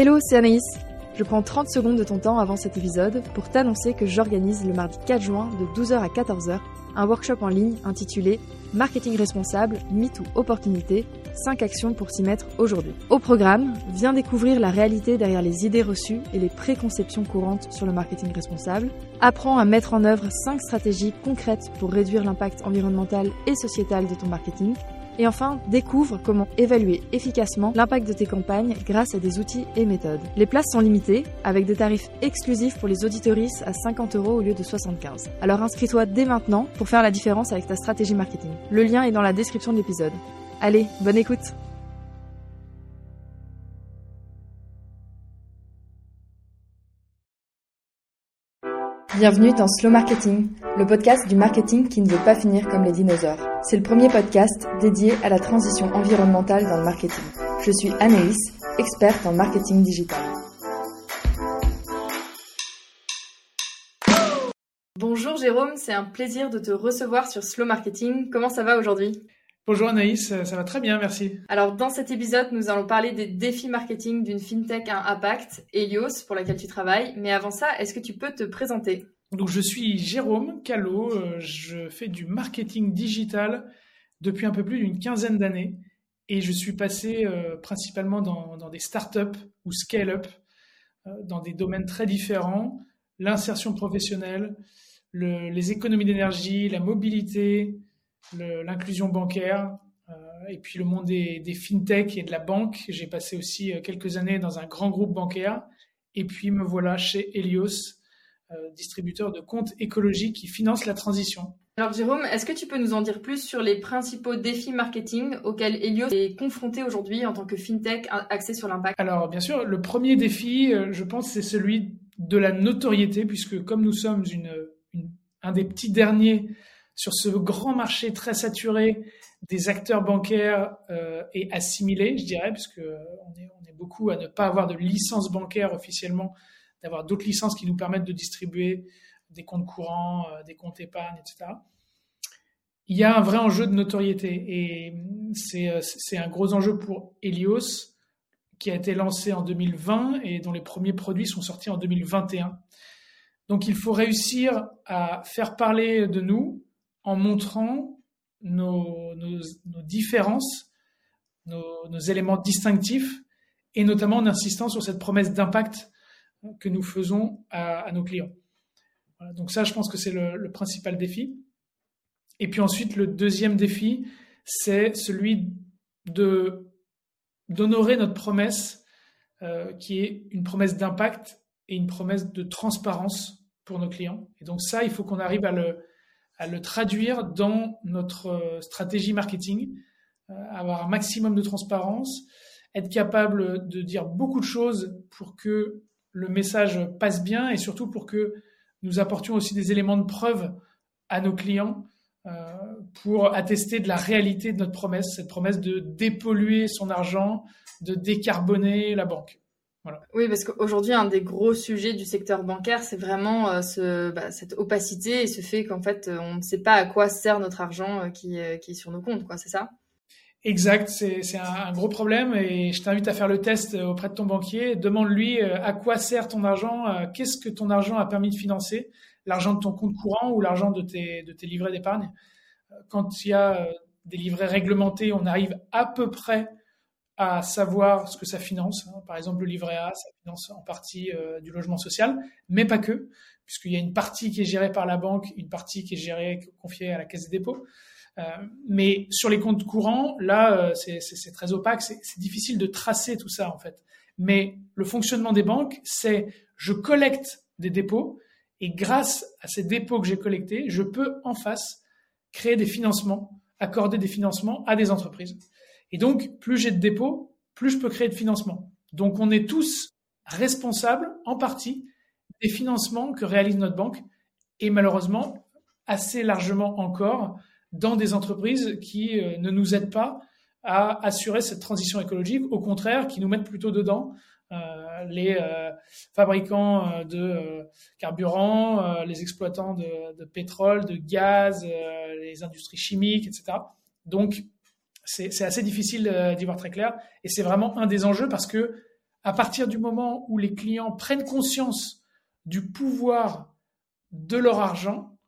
Hello, c'est Anaïs. Je prends 30 secondes de ton temps avant cet épisode pour t'annoncer que j'organise le mardi 4 juin de 12h à 14h un workshop en ligne intitulé Marketing responsable, mythe ou opportunité, 5 actions pour s'y mettre aujourd'hui. Au programme, viens découvrir la réalité derrière les idées reçues et les préconceptions courantes sur le marketing responsable. Apprends à mettre en œuvre 5 stratégies concrètes pour réduire l'impact environnemental et sociétal de ton marketing et enfin, découvre comment évaluer efficacement l'impact de tes campagnes grâce à des outils et méthodes. Les places sont limitées, avec des tarifs exclusifs pour les auditoristes à 50 euros au lieu de 75. Alors inscris-toi dès maintenant pour faire la différence avec ta stratégie marketing. Le lien est dans la description de l'épisode. Allez, bonne écoute Bienvenue dans Slow Marketing, le podcast du marketing qui ne veut pas finir comme les dinosaures. C'est le premier podcast dédié à la transition environnementale dans le marketing. Je suis Anaïs, experte en marketing digital. Bonjour Jérôme, c'est un plaisir de te recevoir sur Slow Marketing. Comment ça va aujourd'hui? Bonjour Anaïs, ça va très bien, merci. Alors dans cet épisode, nous allons parler des défis marketing d'une fintech à impact, Helios, pour laquelle tu travailles. Mais avant ça, est-ce que tu peux te présenter? Donc je suis Jérôme Callot, euh, je fais du marketing digital depuis un peu plus d'une quinzaine d'années et je suis passé euh, principalement dans, des startups ou scale-up, euh, dans des domaines très différents, l'insertion professionnelle, les économies d'énergie, la mobilité, l'inclusion bancaire euh, et puis le monde des, des fintech et de la banque. J'ai passé aussi euh, quelques années dans un grand groupe bancaire et puis me voilà chez Helios, euh, distributeur de comptes écologiques qui finance la transition. Alors Jérôme, est-ce que tu peux nous en dire plus sur les principaux défis marketing auxquels Helios est confronté aujourd'hui en tant que fintech axé sur l'impact? Alors bien sûr, le premier défi, je pense, c'est celui de la notoriété, puisque comme nous sommes une, un des petits derniers sur ce grand marché très saturé des acteurs bancaires euh, et assimilés, je dirais, puisque on est, beaucoup à ne pas avoir de licence bancaire officiellement, d'avoir d'autres licences qui nous permettent de distribuer des comptes courants, euh, des comptes épargne, etc. Il y a un vrai enjeu de notoriété et c'est, c'est un gros enjeu pour Helios qui a été lancé en 2020 et dont les premiers produits sont sortis en 2021. Donc il faut réussir à faire parler de nous, en montrant nos, différences, nos, éléments distinctifs, et notamment en insistant sur cette promesse d'impact que nous faisons à, nos clients. donc ça, je pense que c'est le, principal défi. Et puis ensuite, le deuxième défi, c'est celui de d'honorer notre promesse, euh, qui est une promesse d'impact et une promesse de transparence pour nos clients. Et donc ça, il faut qu'on arrive à le, à le traduire dans notre euh, stratégie marketing, euh, avoir un maximum de transparence, être capable de dire beaucoup de choses pour que le message passe bien et surtout pour que nous apportions aussi des éléments de preuve à nos clients euh, pour attester de la réalité de notre promesse, cette promesse de dépolluer son argent, de décarboner la banque. Oui, parce qu'aujourd'hui, un des gros sujets du secteur bancaire, c'est vraiment euh, ce, bah, cette opacité et ce fait qu'en fait, euh, on ne sait pas à quoi sert notre argent euh, qui, qui est sur nos comptes, quoi. C'est ça? Exact, c'est un, gros problème et je t'invite à faire le test auprès de ton banquier. Demande-lui à quoi sert ton argent, qu'est-ce que ton argent a permis de financer, l'argent de ton compte courant ou l'argent de tes, de tes livrets d'épargne? Quand il y a des livrets réglementés, on arrive à peu près à savoir ce que ça finance. Hein. Par exemple, le livret A, ça finance en partie euh, du logement social, mais pas que, puisqu'il y a une partie qui est gérée par la banque, une partie qui est gérée, confiée à la caisse des dépôts. Euh, mais sur les comptes courants, là, euh, c'est très opaque, c'est difficile de tracer tout ça en fait. Mais le fonctionnement des banques, c'est je collecte des dépôts et grâce à ces dépôts que j'ai collectés, je peux en face créer des financements, accorder des financements à des entreprises. Et donc, plus j'ai de dépôts, plus je peux créer de financement. Donc, on est tous responsables, en partie, des financements que réalise notre banque et malheureusement, assez largement encore, dans des entreprises qui euh, ne nous aident pas à assurer cette transition écologique, au contraire, qui nous mettent plutôt dedans. Euh, les euh, fabricants de carburant, les exploitants de, de, pétrole, de gaz, les industries chimiques, etc. Donc, c'est assez difficile d'y voir très clair. Et c'est vraiment un des enjeux parce que à partir du moment où les clients prennent conscience du pouvoir de leur argent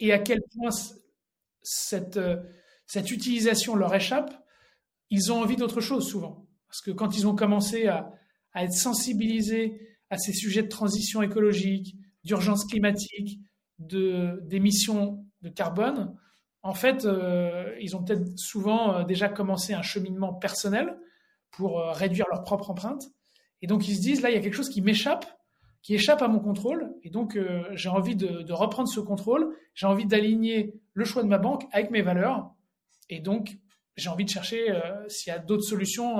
et à quel point cette, euh, cette utilisation leur échappe, ils ont envie d'autre chose souvent. Parce que quand ils ont commencé à, à être sensibilisés à ces sujets de transition écologique, d'urgence climatique, d'émissions de, carbone, en fait, euh, ils ont peut-être souvent euh, déjà commencé un cheminement personnel pour euh, réduire leur propre empreinte. Et donc, ils se disent, là, il y a quelque chose qui m'échappe, qui échappe à mon contrôle. Et donc, j'ai envie de, de, reprendre ce contrôle. J'ai envie d'aligner le choix de ma banque avec mes valeurs. Et donc, j'ai envie de chercher s'il y a d'autres solutions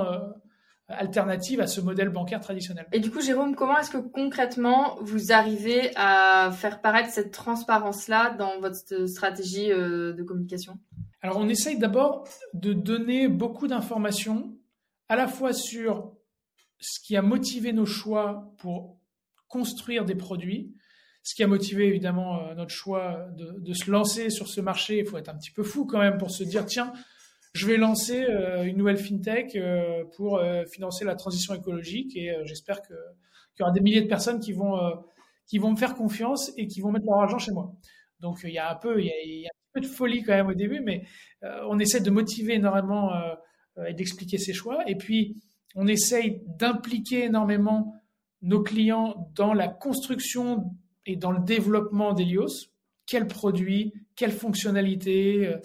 alternative à ce modèle bancaire traditionnel. Et du coup, Jérôme, comment est-ce que concrètement vous arrivez à faire paraître cette transparence-là dans votre stratégie euh, de communication? Alors, on essaye d'abord de donner beaucoup d'informations, à la fois sur ce qui a motivé nos choix pour construire des produits, ce qui a motivé évidemment euh, notre choix de, de se lancer sur ce marché. Il faut être un petit peu fou quand même pour se dire, tiens, je vais lancer euh, une nouvelle fintech euh, pour euh, financer la transition écologique et j'espère qu'il y aura des milliers de personnes qui vont, qui vont me faire confiance et qui vont mettre leur argent chez moi. Donc il y a un peu, il y a, un peu de folie quand même au début, mais on essaie de motiver énormément et d'expliquer ses choix. Et puis on essaye d'impliquer énormément nos clients dans la construction et dans le développement d'Elios. Quels produits, quelles fonctionnalités,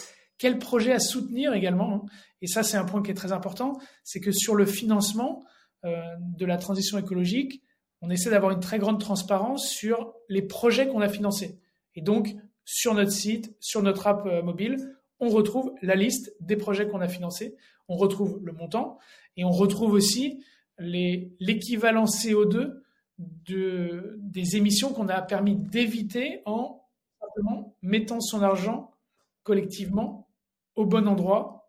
quel projet à soutenir également. Hein. Et ça, c'est un point qui est très important, c'est que sur le financement euh, de la transition écologique, on essaie d'avoir une très grande transparence sur les projets qu'on a financés. Et donc, sur notre site, sur notre app euh, mobile, on retrouve la liste des projets qu'on a financés, on retrouve le montant et on retrouve aussi l'équivalent CO2 de, des émissions qu'on a permis d'éviter en simplement mettant son argent collectivement au bon endroit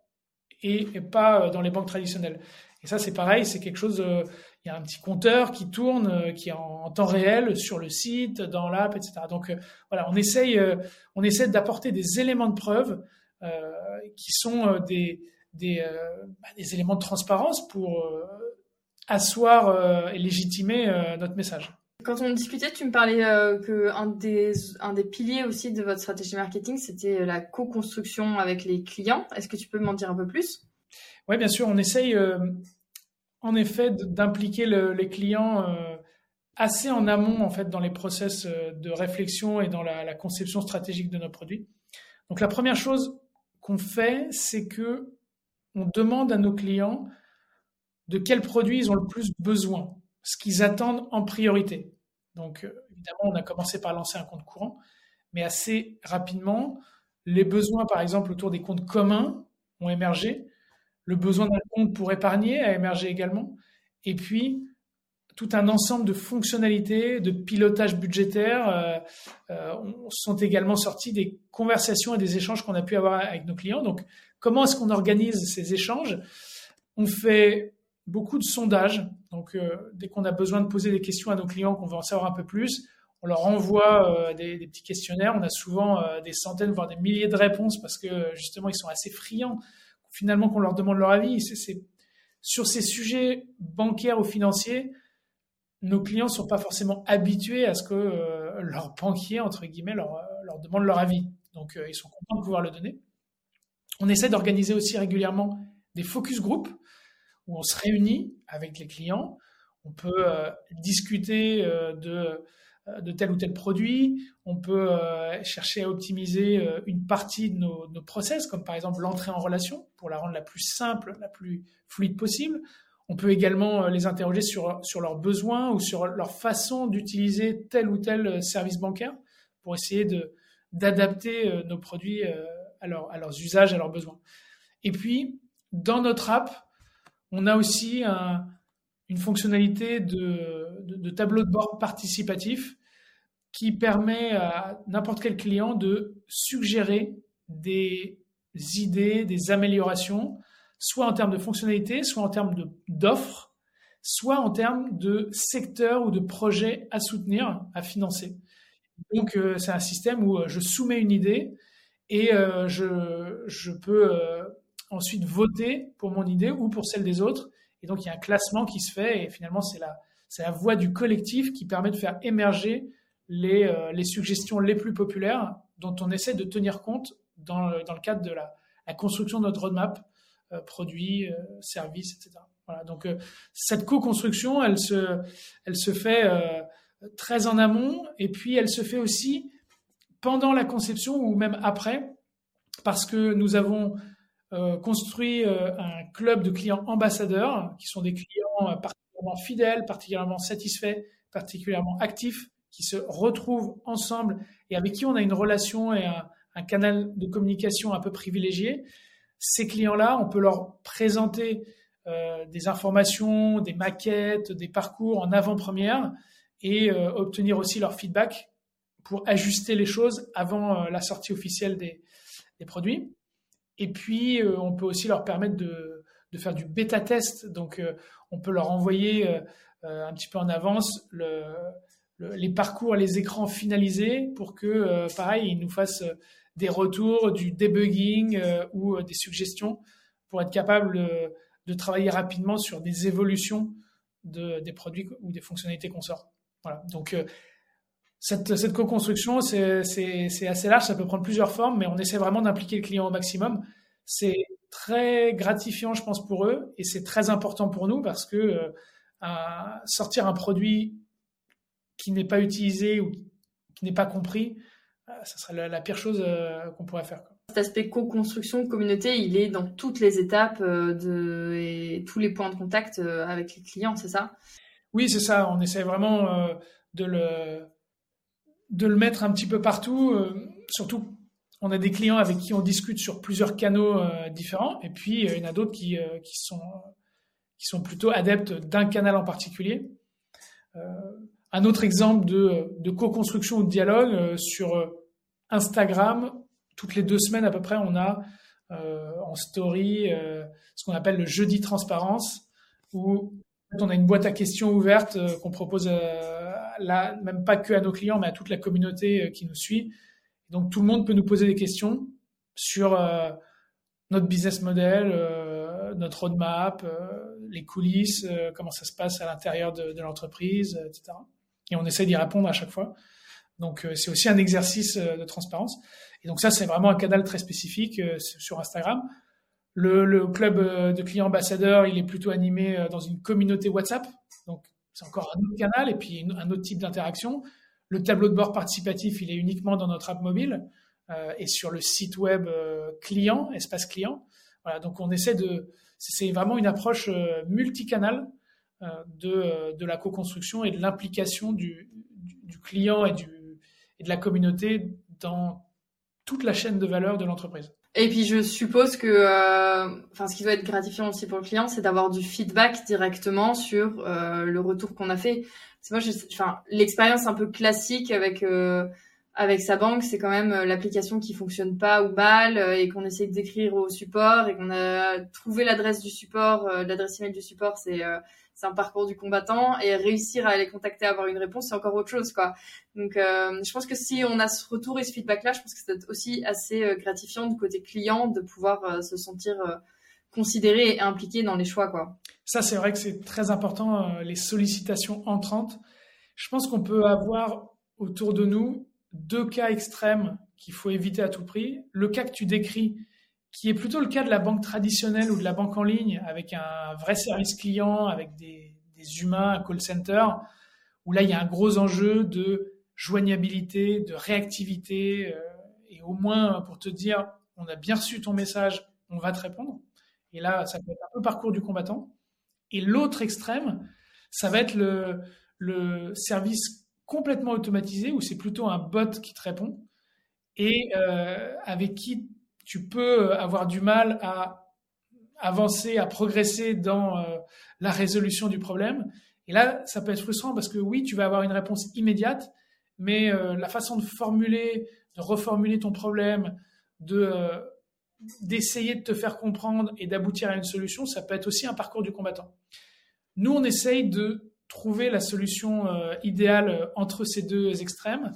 et, pas euh, dans les banques traditionnelles. Et ça, c'est pareil, c'est quelque chose. Euh, il y a un petit compteur qui tourne, euh, qui est en, temps réel sur le site, dans l'app, etc. Donc voilà, on essaye, on essaie d'apporter des éléments de preuve qui sont des bah, des, éléments de transparence pour asseoir et légitimer notre message. Quand on discutait, tu me parlais euh, que un des, un des piliers aussi de votre stratégie marketing, c'était la co-construction avec les clients. Est-ce que tu peux m'en dire un peu plus? Oui, bien sûr. On essaye euh, en effet d'impliquer les clients euh, assez en amont en fait dans les process de réflexion et dans la, la, conception stratégique de nos produits. Donc la première chose qu'on fait, c'est que on demande à nos clients de quels produits ils ont le plus besoin ce qu'ils attendent en priorité. Donc, euh, évidemment, on a commencé par lancer un compte courant, mais assez rapidement, les besoins, par exemple, autour des comptes communs ont émergé. Le besoin d'un compte pour épargner a émergé également. Et puis, tout un ensemble de fonctionnalités, de pilotage budgétaire euh, euh, sont également sortis des conversations et des échanges qu'on a pu avoir avec nos clients. Donc, comment est-ce qu'on organise ces échanges? On fait beaucoup de sondages. Donc, euh, dès qu'on a besoin de poser des questions à nos clients, qu'on veut en savoir un peu plus, on leur envoie euh, des, petits questionnaires. On a souvent euh, des centaines, voire des milliers de réponses parce que justement, ils sont assez friands. Finalement, qu'on leur demande leur avis. Sur ces sujets bancaires ou financiers, nos clients ne sont pas forcément habitués à ce que leur banquier, entre guillemets, leur, leur demande leur avis. Donc, ils sont contents de pouvoir le donner. On essaie d'organiser aussi régulièrement des focus groups où on se réunit avec les clients, on peut euh, discuter euh, de, euh, de tel ou tel produit, on peut chercher à optimiser une partie de nos, process, comme par exemple l'entrée en relation, pour la rendre la plus simple, la plus fluide possible. On peut également les interroger sur, sur leurs besoins ou sur leur façon d'utiliser tel ou tel service bancaire pour essayer de, d'adapter nos produits à, à leurs usages, à leurs besoins. Et puis, dans notre app, on a aussi une fonctionnalité de, tableau de bord participatif qui permet à n'importe quel client de suggérer des idées, des améliorations, soit en termes de fonctionnalité, soit en termes d'offres, soit en termes de secteurs ou de projets à soutenir, à financer. Donc, euh, c'est un système où euh, je soumets une idée et euh, je, peux ensuite voter pour mon idée ou pour celle des autres. Et donc, il y a un classement qui se fait et finalement, c'est la, c'est la voix du collectif qui permet de faire émerger les, euh, les suggestions les plus populaires dont on essaie de tenir compte dans, dans le cadre de la, la, construction de notre roadmap, euh, produits, euh, services, etc. Voilà, donc cette co-construction, elle se, elle se fait très en amont et puis elle se fait aussi pendant la conception ou même après, parce que nous avons euh, construit euh, un club de clients ambassadeurs, qui sont des clients euh, particulièrement fidèles, particulièrement satisfaits, particulièrement actifs, qui se retrouvent ensemble et avec qui on a une relation et un, canal de communication un peu privilégié. Ces clients-là, on peut leur présenter des informations, des maquettes, des parcours en avant-première et obtenir aussi leur feedback pour ajuster les choses avant la sortie officielle des produits. Et puis, euh, on peut aussi leur permettre de, faire du bêta test. Donc, euh, on peut leur envoyer euh, un petit peu en avance le, les parcours, les écrans finalisés pour que, pareil, ils nous fassent des retours, du debugging ou des suggestions pour être capable de travailler rapidement sur des évolutions de, des produits ou des fonctionnalités qu'on sort. Voilà. Donc, cette, cette co-construction, c'est assez large, ça peut prendre plusieurs formes, mais on essaie vraiment d'impliquer le client au maximum. C'est très gratifiant, je pense, pour eux, et c'est très important pour nous parce que euh, sortir un produit qui n'est pas utilisé ou qui n'est pas compris, euh, ça serait la, pire chose euh, qu'on pourrait faire. Quoi. Cet aspect co-construction, communauté, il est dans toutes les étapes de, et tous les points de contact avec les clients, c'est ça? Oui, c'est ça. On essaie vraiment de le de le mettre un petit peu partout. Euh, surtout, on a des clients avec qui on discute sur plusieurs canaux euh, différents, et puis euh, il y en a d'autres qui, sont, plutôt adeptes d'un canal en particulier. un autre exemple de, de co-construction ou de dialogue sur Instagram, toutes les deux semaines à peu près, on a en story ce qu'on appelle le jeudi transparence, où on a une boîte à questions ouverte qu'on propose même pas que à nos clients, mais à toute la communauté euh, qui nous suit. Donc tout le monde peut nous poser des questions sur euh, notre business model, euh, notre roadmap, les coulisses, comment ça se passe à l'intérieur de, l'entreprise, etc. Et on essaie d'y répondre à chaque fois. Donc c'est aussi un exercice de transparence. Et donc ça, c'est vraiment un canal très spécifique sur Instagram. Le, le, club de clients ambassadeurs, il est plutôt animé dans une communauté WhatsApp. Donc c'est encore un autre canal et puis un autre type d'interaction. Le tableau de bord participatif, il est uniquement dans notre app mobile euh, et sur le site web euh, client, espace client. Voilà, donc on essaie de, c'est vraiment une approche euh, multicanal euh, de, de la co-construction et de l'implication du, du, client et, du, et de la communauté dans toute la chaîne de valeur de l'entreprise. Et puis je suppose que, euh, enfin, ce qui doit être gratifiant aussi pour le client, c'est d'avoir du feedback directement sur euh, le retour qu'on a fait. C'est moi, enfin, l'expérience un peu classique avec euh, avec sa banque, c'est quand même euh, l'application qui fonctionne pas ou mal euh, et qu'on essaie d'écrire au support et qu'on a trouvé l'adresse du support, l'adresse email du support, c'est c'est un parcours du combattant et réussir à les contacter, avoir une réponse, c'est encore autre chose, quoi. Donc, euh, je pense que si on a ce retour et ce feedback-là, je pense que c'est aussi assez euh, gratifiant du côté client de pouvoir euh, se sentir considéré et impliqué dans les choix, quoi. Ça, c'est vrai que c'est très important, les sollicitations entrantes. Je pense qu'on peut avoir autour de nous deux cas extrêmes qu'il faut éviter à tout prix. Le cas que tu décris, qui est plutôt le cas de la banque traditionnelle ou de la banque en ligne, avec un vrai service client, avec des, humains, un call center, où là, il y a un gros enjeu de joignabilité, de réactivité, euh, et au moins pour te dire, on a bien reçu ton message, on va te répondre. Et là, ça peut être un peu parcours du combattant. Et l'autre extrême, ça va être le, le service complètement automatisé, où c'est plutôt un bot qui te répond, et euh, avec qui tu peux avoir du mal à avancer, à progresser dans euh, la résolution du problème. Et là, ça peut être frustrant parce que oui, tu vas avoir une réponse immédiate, mais euh, la façon de formuler, de reformuler ton problème, de d'essayer de te faire comprendre et d'aboutir à une solution, ça peut être aussi un parcours du combattant. Nous, on essaye de trouver la solution idéale entre ces deux extrêmes,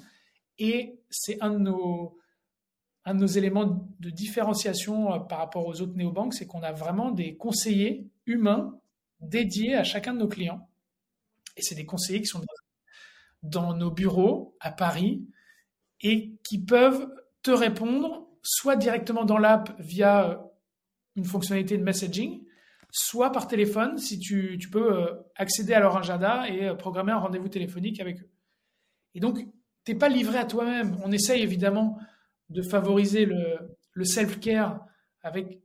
et c'est un de nos éléments de différenciation euh, par rapport aux autres néobanques, c'est qu'on a vraiment des conseillers humains dédiés à chacun de nos clients. Et c'est des conseillers qui sont dans nos bureaux à Paris et qui peuvent te répondre soit directement dans l'app via euh, une fonctionnalité de messaging, soit par téléphone si tu, peux euh, accéder à leur agenda et euh, programmer un rendez-vous téléphonique avec eux. Et donc, tu n'es pas livré à toi-même. On essaye évidemment de favoriser le, self-care avec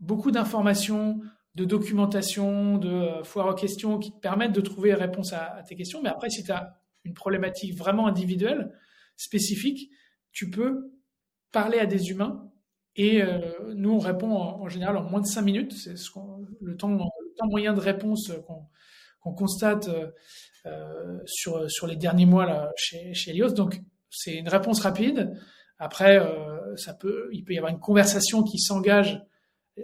beaucoup d'informations, de documentation, de foires aux questions qui te permettent de trouver réponse à, à tes questions. Mais après, si tu as une problématique vraiment individuelle, spécifique, tu peux parler à des humains et euh, nous, on répond en, général en moins de 5 minutes. C'est ce le, temps, moyen de réponse qu'on constate euh, sur, sur les derniers mois là, chez, chez Elios. Donc, c'est une réponse rapide. Après, euh, ça peut, il peut y avoir une conversation qui s'engage.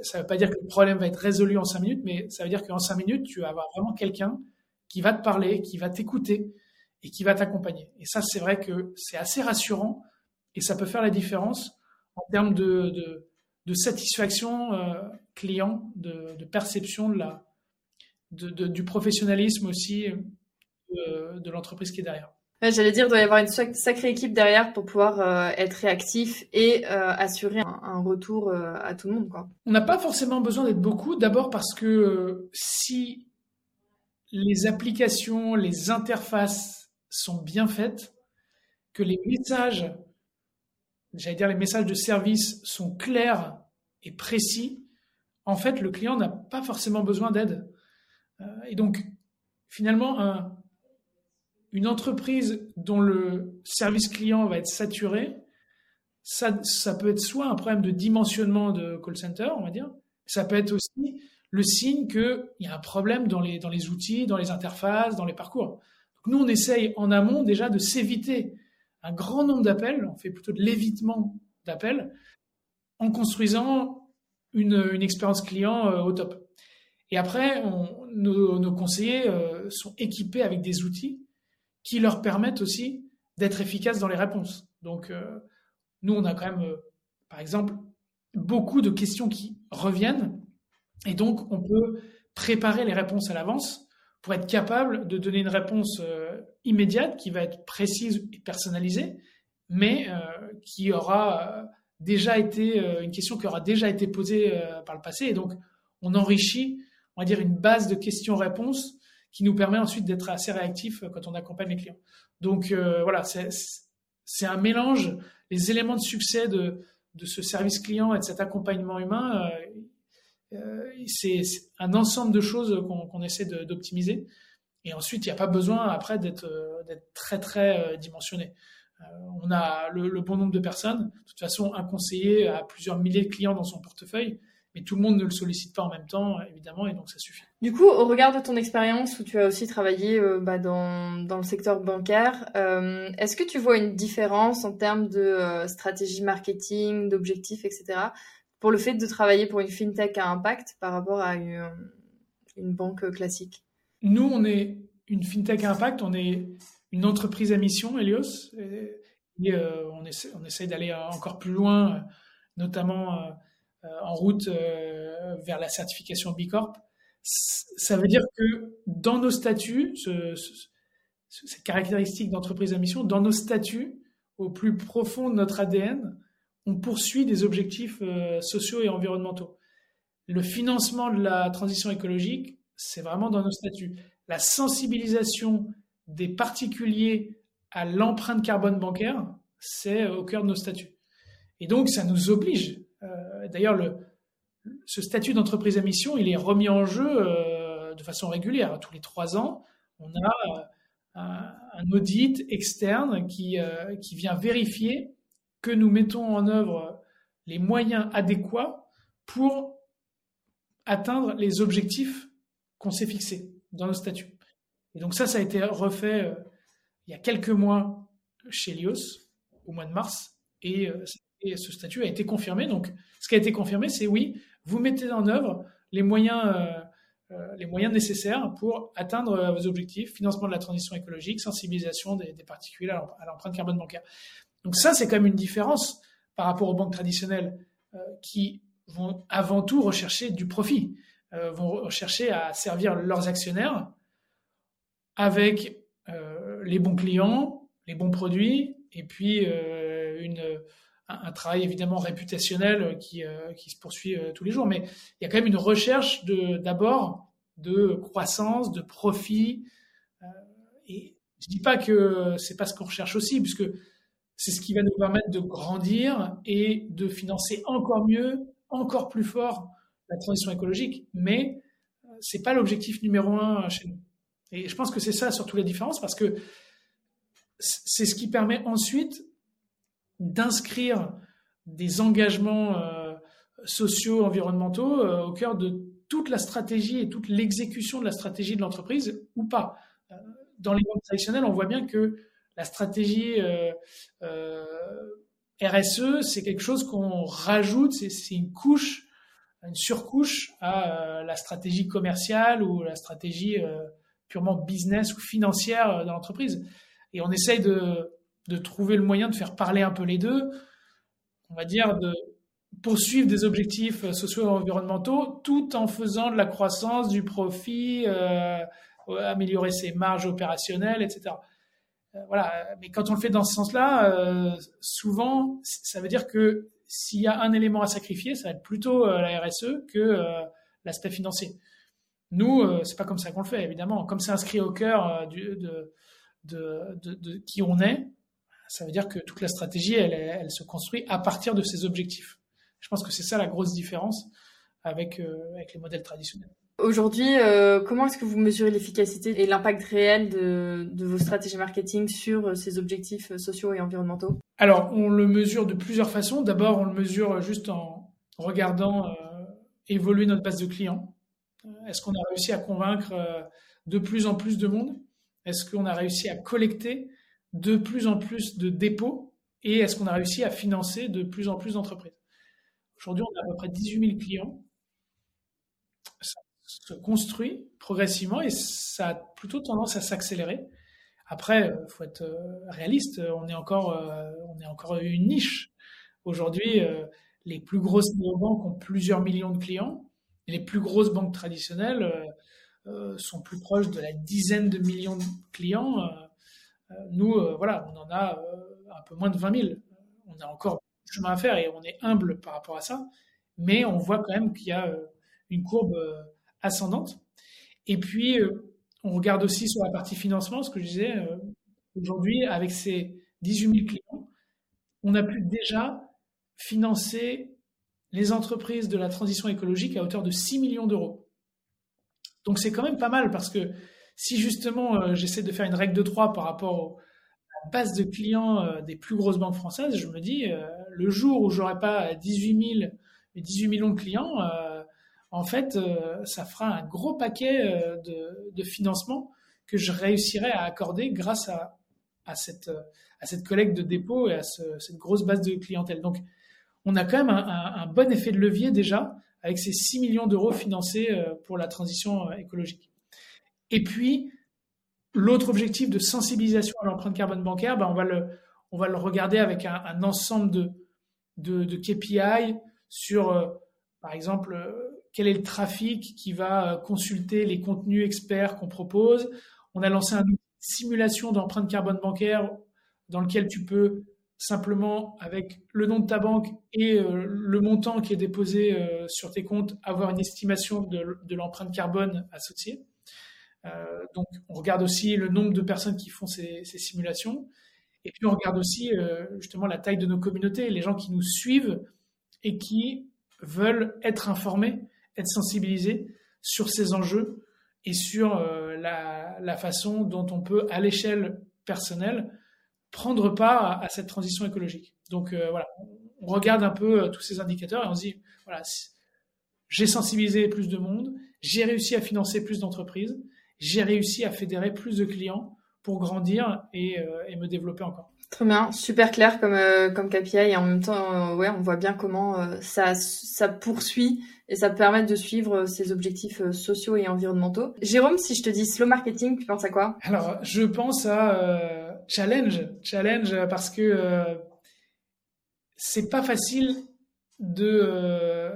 Ça ne veut pas dire que le problème va être résolu en 5 minutes, mais ça veut dire qu'en 5 minutes, tu vas avoir vraiment quelqu'un qui va te parler, qui va t'écouter et qui va t'accompagner. Et ça, c'est vrai que c'est assez rassurant et ça peut faire la différence en termes de, de, satisfaction euh, client, de, perception de la, du professionnalisme aussi euh, de, l'entreprise qui est derrière. J'allais dire, il doit y avoir une sacrée équipe derrière pour pouvoir euh, être réactif et assurer un, retour à tout le monde. Quoi. On n'a pas forcément besoin d'être beaucoup, d'abord parce que si les applications, les interfaces sont bien faites, que les messages j'allais dire les messages de service sont clairs et précis, en fait, le client n'a pas forcément besoin d'aide. Euh, et donc, finalement, une entreprise dont le service client va être saturé, ça, ça peut être soit un problème de dimensionnement de call center, on va dire, ça peut être aussi le signe qu'il y a un problème dans les, dans les outils, dans les interfaces, dans les parcours. Nous, on essaye en amont déjà de s'éviter un grand nombre d'appels, on fait plutôt de l'évitement d'appels, en construisant une, expérience client euh, au top. Et après, nos, conseillers euh, sont équipés avec des outils qui leur permettent aussi d'être efficaces dans les réponses. Donc, euh, nous, on a quand même, par exemple, beaucoup de questions qui reviennent, et donc on peut préparer les réponses à l'avance pour être capable de donner une réponse immédiate qui va être précise et personnalisée, mais euh, qui aura euh, déjà été une question qui aura déjà été posée par le passé. Et donc, on enrichit, on va dire, une base de questions-réponses qui nous permet ensuite d'être assez réactif quand on accompagne les clients. Donc voilà, c'est un mélange. Les éléments de succès de, ce service client et de cet accompagnement humain, euh, c'est un ensemble de choses qu'on essaie d'optimiser. Et ensuite, il n'y a pas besoin après d'être euh, très très euh, dimensionné. on a le, bon nombre de personnes. De toute façon, un conseiller a plusieurs milliers de clients dans son portefeuille, mais tout le monde ne le sollicite pas en même temps, évidemment, et donc ça suffit. Du coup, au regard de ton expérience où tu as aussi travaillé bah, dans, le secteur bancaire, est-ce que tu vois une différence en termes de stratégie marketing, d'objectifs, etc., pour le fait de travailler pour une fintech à impact par rapport à une, banque classique? Nous, on est une fintech impact, on est une entreprise à mission, Helios, et, euh, on, essaie, d'aller encore plus loin, notamment euh, en route euh, vers la certification B Corp. Ça veut dire que dans nos statuts, cette caractéristique d'entreprise à mission, dans nos statuts, au plus profond de notre ADN, on poursuit des objectifs euh, sociaux et environnementaux. Le financement de la transition écologique, c'est vraiment dans nos statuts. La sensibilisation des particuliers à l'empreinte carbone bancaire, c'est au cœur de nos statuts. Et donc, ça nous oblige. Euh, d'ailleurs, ce statut d'entreprise à mission, il est remis en jeu euh, de façon régulière. Tous les trois ans, on a un, audit externe qui vient vérifier que nous mettons en œuvre les moyens adéquats pour atteindre les objectifs qu'on s'est fixés dans nos statuts. Et donc ça, ça a été refait euh, il y a quelques mois chez Lios, au mois de mars, et, euh, ce statut a été confirmé. Donc ce qui a été confirmé, c'est oui, vous mettez en œuvre les moyens, euh, les moyens nécessaires pour atteindre vos objectifs, financement de la transition écologique, sensibilisation des, des particuliers à l'empreinte carbone bancaire. Donc ça, c'est quand même une différence par rapport aux banques traditionnelles qui vont avant tout rechercher du profit. Vont chercher à servir leurs actionnaires avec les bons clients, les bons produits, et puis une, un, travail évidemment réputationnel qui, qui se poursuit tous les jours. Mais il y a quand même une recherche d'abord de croissance, de profit. et je dis pas que c'est pas ce qu'on recherche aussi, puisque c'est ce qui va nous permettre de grandir et de financer encore mieux, encore plus fort la transition écologique. Mais c'est pas l'objectif numéro un chez nous. Et je pense que c'est ça surtout la différence parce que c'est ce qui permet ensuite d'inscrire des engagements euh, sociaux, environnementaux euh, au cœur de toute la stratégie et toute l'exécution de la stratégie de l'entreprise ou pas. Euh, dans les banques traditionnelles, on voit bien que la stratégie RSE, c'est quelque chose qu'on rajoute, c'est une couche, une surcouche à la stratégie commerciale ou la stratégie purement business ou financière euh, dans l'entreprise. Et on essaye de, de trouver le moyen de faire parler un peu les deux, on va dire de poursuivre des objectifs euh, sociaux et environnementaux tout en faisant de la croissance, du profit, euh, améliorer ses marges opérationnelles, etc. voilà. Mais quand on le fait dans ce sens-là, souvent, ça veut dire que s'il y a un élément à sacrifier, ça va être plutôt la RSE que l'aspect financier. Nous, euh, c'est pas comme ça qu'on le fait, évidemment. Comme c'est inscrit au cœur euh, de, qui on est, ça veut dire que toute la stratégie, elle, se construit à partir de ces objectifs. Je pense que c'est ça la grosse différence euh, avec les modèles traditionnels. Aujourd'hui, comment est-ce que vous mesurez l'efficacité et l'impact réel de, vos stratégies marketing sur ces objectifs sociaux et environnementaux? Alors, on le mesure de plusieurs façons. D'abord, on le mesure juste en regardant évoluer notre base de clients. Est-ce qu'on a réussi à convaincre euh, de plus en plus de monde? Est-ce qu'on a réussi à collecter de plus en plus de dépôts? Et est-ce qu'on a réussi à financer de plus en plus d'entreprises? Aujourd'hui, on a à peu près 18 000 clients. Se construit progressivement et ça a plutôt tendance à s'accélérer. Après, il euh, faut être euh, réaliste, on est encore, on est encore une niche. Aujourd'hui, les plus grosses néobanques ont plusieurs millions de clients les plus grosses banques traditionnelles euh, euh, sont plus proches de la dizaine de millions de clients. Euh, nous, voilà, on en a un peu moins de 20 000. On a encore du chemin à faire et on est humble par rapport à ça. Mais on voit quand même qu'il y a une courbe ascendante. Et puis, on regarde aussi sur la partie financement, ce que je disais, aujourd'hui, avec ces 18 000 clients, on a pu déjà financer les entreprises de la transition écologique à hauteur de 6 millions d'euros. Donc c'est quand même pas mal parce que si justement euh, j'essaie de faire une règle de 3 par rapport à la base de clients euh, des plus grosses banques françaises, je me dis euh, le jour où j'aurai pas 18 000 18 millions de clients, en fait, ça fera un gros paquet de, de financement que je réussirai à accorder grâce à, à, cette, à cette collecte de dépôts et à cette grosse base de clientèle. Donc, on a quand même un, bon effet de levier déjà avec ces 6 millions d'euros financés euh, pour la transition euh, écologique. Et puis, l'autre objectif de sensibilisation à l'empreinte carbone bancaire, ben on, va le, regarder avec un, ensemble de, KPI sur, euh, par exemple, quel est le trafic qui va consulter les contenus experts qu'on propose. On a lancé une simulation d'empreinte carbone bancaire dans lequel tu peux simplement avec le nom de ta banque et euh, le montant qui est déposé euh, sur tes comptes, avoir une estimation de, l'empreinte carbone associée. Euh, donc, on regarde aussi le nombre de personnes qui font ces, simulations. Et puis, on regarde aussi justement la taille de nos communautés, les gens qui nous suivent et qui veulent être informés, être sensibilisés sur ces enjeux et sur la, la façon dont on peut, à l'échelle personnelle, prendre part à, cette transition écologique. Donc euh, voilà, on regarde un peu euh, tous ces indicateurs et on se dit, voilà, j'ai sensibilisé plus de monde, j'ai réussi à financer plus d'entreprises, j'ai réussi à fédérer plus de clients pour grandir euh, et me développer encore. Très bien, super clair comme comme KPI et en même temps, ouais, on voit bien comment ça ça poursuit et ça permet de suivre ses objectifs sociaux et environnementaux. Jérôme, si je te dis slow marketing, tu penses à quoi? Alors, je pense à challenge, challenge parce que euh, c'est pas facile de, euh,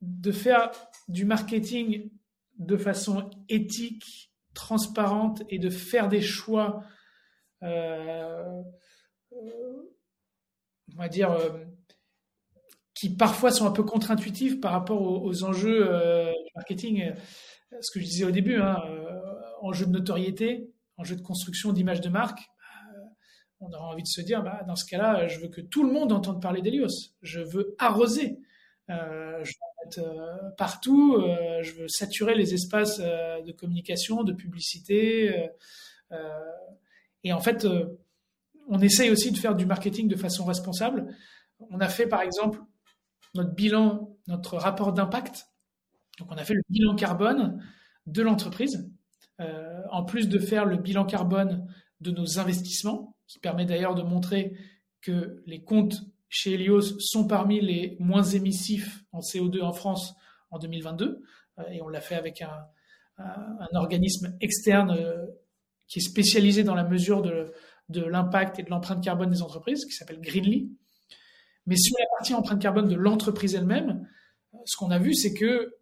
de faire du marketing de façon éthique, transparente et de faire des choix, euh, on va dire, qui parfois sont un peu contre-intuitifs par rapport aux, enjeux du marketing. Ce que je disais au début, hein, enjeu de notoriété, enjeu de construction d'image de marque, on aura envie de se dire, bah, dans ce cas-là, je veux que tout le monde entende parler d'Elios. Je veux arroser. Euh, je veux mettre euh, partout. Euh, je veux saturer les espaces de communication, de publicité. et en fait, on essaye aussi de faire du marketing de façon responsable. On a fait, par exemple, notre bilan, notre rapport d'impact. Donc, on a fait le bilan carbone de l'entreprise. en plus de faire le bilan carbone de nos investissements, qui permet d'ailleurs de montrer que les comptes chez Helios sont parmi les moins émissifs en CO2 en France en 2022. Euh, et on l'a fait avec un, organisme externe euh, qui est spécialisé dans la mesure de, de l'impact et de l'empreinte carbone des entreprises, qui s'appelle Greenly. Mais sur la partie empreinte carbone de l'entreprise elle-même, ce qu'on a vu, c'est que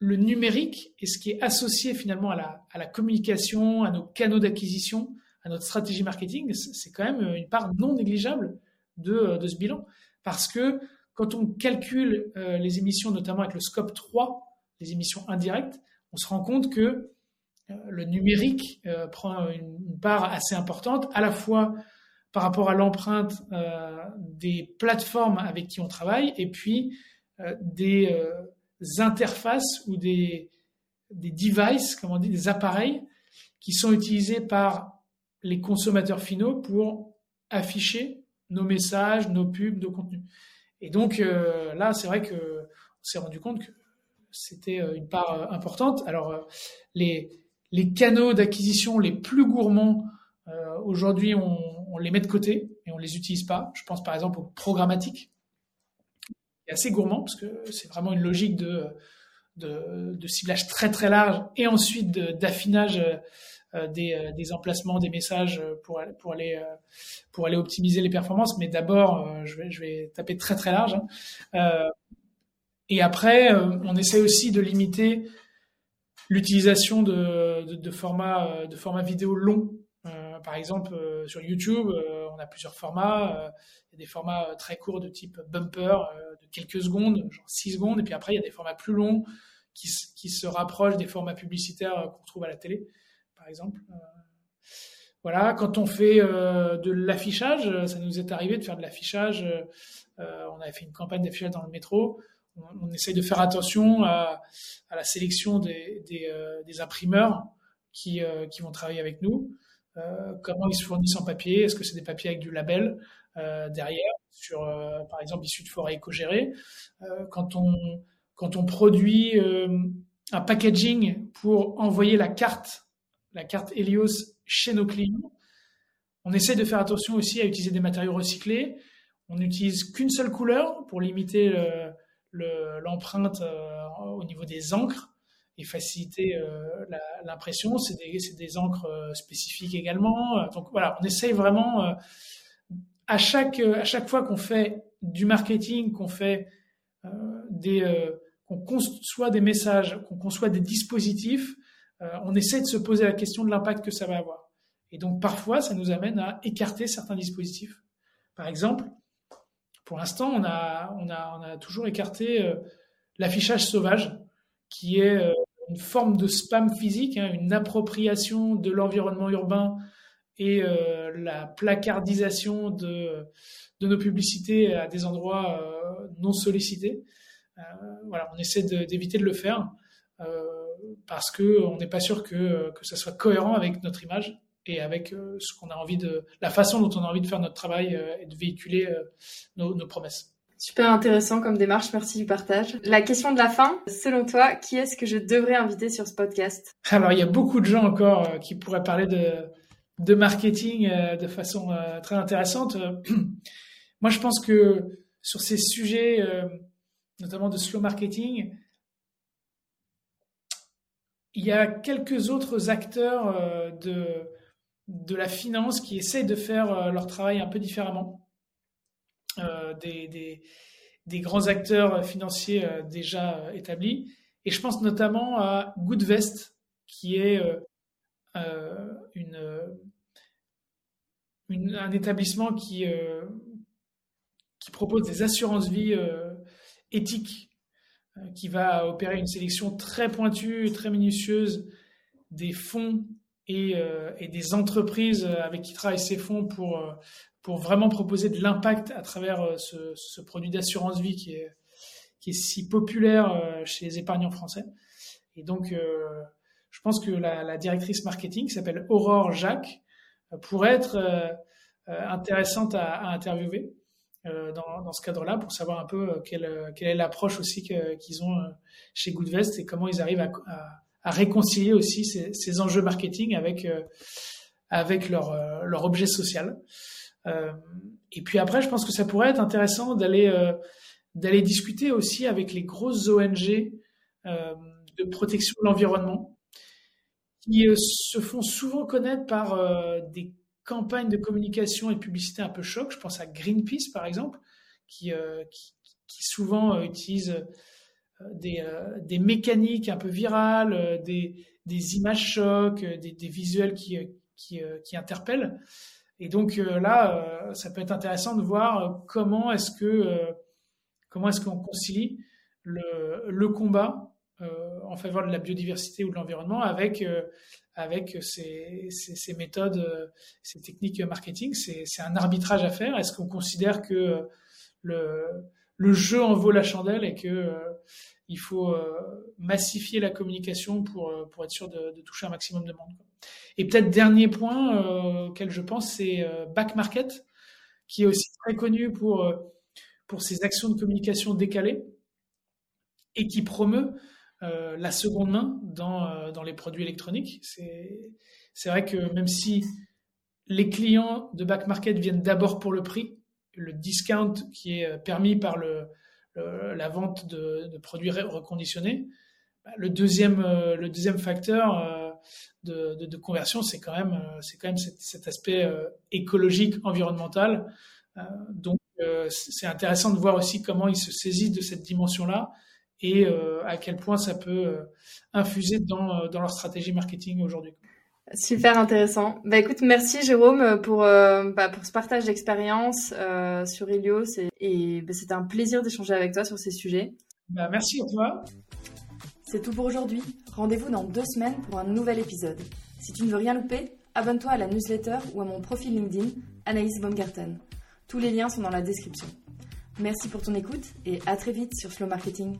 le numérique et ce qui est associé finalement à la, communication, à nos canaux d'acquisition, à notre stratégie marketing, c'est quand même une part non négligeable de, ce bilan. Parce que quand on calcule euh, les émissions, notamment avec le scope 3, les émissions indirectes, on se rend compte que le numérique euh, prend une, part assez importante, à la fois par rapport à l'empreinte des plateformes avec qui on travaille, et puis des interfaces ou des, des devices, comme on dit, des appareils qui sont utilisés par les consommateurs finaux pour afficher nos messages, nos pubs, nos contenus. Et donc euh, là, c'est vrai que on s'est rendu compte que c'était euh, une part euh, importante. Alors les, les canaux d'acquisition les plus gourmands aujourd'hui, on, les met de côté et on les utilise pas. Je pense par exemple au programmatique, qui assez gourmand parce que c'est vraiment une logique de, ciblage très très large et ensuite d'affinage euh, des, euh, des, emplacements, des messages pour, aller, euh, optimiser les performances. Mais d'abord, je, vais, je vais taper très très large. Hein. et après, on essaie aussi de limiter l'utilisation de, de, de formats de formats vidéo longs. par exemple, sur YouTube, on a plusieurs formats. Il y a des formats très courts de type bumper, de quelques secondes, genre 6 secondes. Et puis après, il y a des formats plus longs qui, qui se rapprochent des formats publicitaires qu'on retrouve à la télé par exemple. Euh, voilà, quand on fait euh, de l'affichage, ça nous est arrivé de faire de l'affichage. Euh, on avait fait une campagne d'affichage dans le métro. On, essaye de faire attention à, la sélection des, imprimeurs qui, qui, vont travailler avec nous. comment ils se fournissent en papier? Est-ce que c'est des papiers avec du label derrière, par exemple, issus de forêts éco-gérées? Quand, on, produit un packaging pour envoyer la carte la carte Helios chez nos clients. On essaie de faire attention aussi à utiliser des matériaux recyclés. On n'utilise qu'une seule couleur pour limiter l'empreinte euh, au niveau des encres et faciliter euh, l'impression. C'est des, encres euh, spécifiques également. Donc voilà, on essaye vraiment à chaque à chaque fois qu'on fait du marketing, qu'on fait des qu'on conçoit des messages, qu'on conçoit des dispositifs, on essaie de se poser la question de l'impact que ça va avoir. Et donc parfois, ça nous amène à écarter certains dispositifs. Par exemple, pour l'instant, on a, toujours écarté euh, l'affichage sauvage, qui est euh, une forme de spam physique, hein, une appropriation de l'environnement urbain et la placardisation de, nos publicités à des endroits non sollicités. voilà, on essaie d'éviter de, le faire parce qu'on n'est pas sûr que ça soit cohérent avec notre image et avec euh, ce qu'on a envie de, la façon dont on a envie de faire notre travail euh, et de véhiculer euh, nos, nos promesses. Super intéressant comme démarche, merci du partage. La question de la fin, selon toi, qui est-ce que je devrais inviter sur ce podcast? Alors, il y a beaucoup de gens encore qui pourraient parler de, de marketing de façon très intéressante. Moi, je pense que sur ces sujets, notamment de slow marketing, il y a quelques autres acteurs de, de la finance qui essayent de faire euh, leur travail un peu différemment. Euh, des, grands acteurs financiers déjà établis. Et je pense notamment à Goodvest, qui est un établissement qui, qui propose des assurances vie éthiques, qui va opérer une sélection très pointue très minutieuse des fonds euh, et, des entreprises avec qui travaillent ces fonds pour, euh, pour vraiment proposer de l'impact à travers euh, ce, produit d'assurance vie qui est, qui est si populaire chez les épargnants français. Et donc, je pense que la, directrice marketing, qui s'appelle Aurore Jacques, pourrait être intéressante à, interviewer dans, dans, ce cadre-là pour savoir un peu quelle, quelle est l'approche aussi qu'ils ont chez Goodvest et comment ils arrivent à réconcilier aussi ces, enjeux marketing avec euh, avec leur euh, leur objet social. Euh, et puis après, je pense que ça pourrait être intéressant d'aller d'aller discuter aussi avec les grosses ONG de protection de l'environnement qui se font souvent connaître par des campagnes de communication et de publicité un peu choc. Je pense à Greenpeace, par exemple, qui, qui souvent utilise des, euh, des, mécaniques un peu virales, euh, des, images chocs, euh, des, visuels qui, qui, interpellent. Et donc là, ça peut être intéressant de voir comment est-ce que comment est-ce qu'on concilie le, le combat en faveur de la biodiversité ou de l'environnement avec avec ces, ces, méthodes, ces techniques marketing. C'est un arbitrage à faire. Est-ce qu'on considère que le, le jeu en vaut la chandelle et que il faut euh, massifier la communication pour, euh, pour être sûr de, toucher un maximum de monde. Et peut-être dernier point euh, auquel je pense, c'est Back Market, qui est aussi très connu pour, pour ses actions de communication décalées et qui promeut la seconde main dans, dans les produits électroniques. C'est vrai que même si les clients de Back Market viennent d'abord pour le prix, le discount qui est permis par euh, la vente de, produits reconditionnés. Bah, le deuxième, euh, le deuxième facteur euh, de, conversion, c'est quand même, c'est quand même cet, aspect écologique, environnemental. donc, c'est intéressant de voir aussi comment ils se saisissent de cette dimension-là et à quel point ça peut infuser dans leur stratégie marketing aujourd'hui. Super intéressant. Bah écoute, merci Jérôme pour euh, bah, pour ce partage d'expérience euh, sur Helios et, bah, c'était un plaisir d'échanger avec toi sur ces sujets. Bah, merci à toi. C'est tout pour aujourd'hui. Rendez-vous dans deux semaines pour un nouvel épisode. Si tu ne veux rien louper, abonne-toi à la newsletter ou à mon profil LinkedIn Anaïs Baumgarten. Tous les liens sont dans la description. Merci pour ton écoute et à très vite sur Slow Marketing.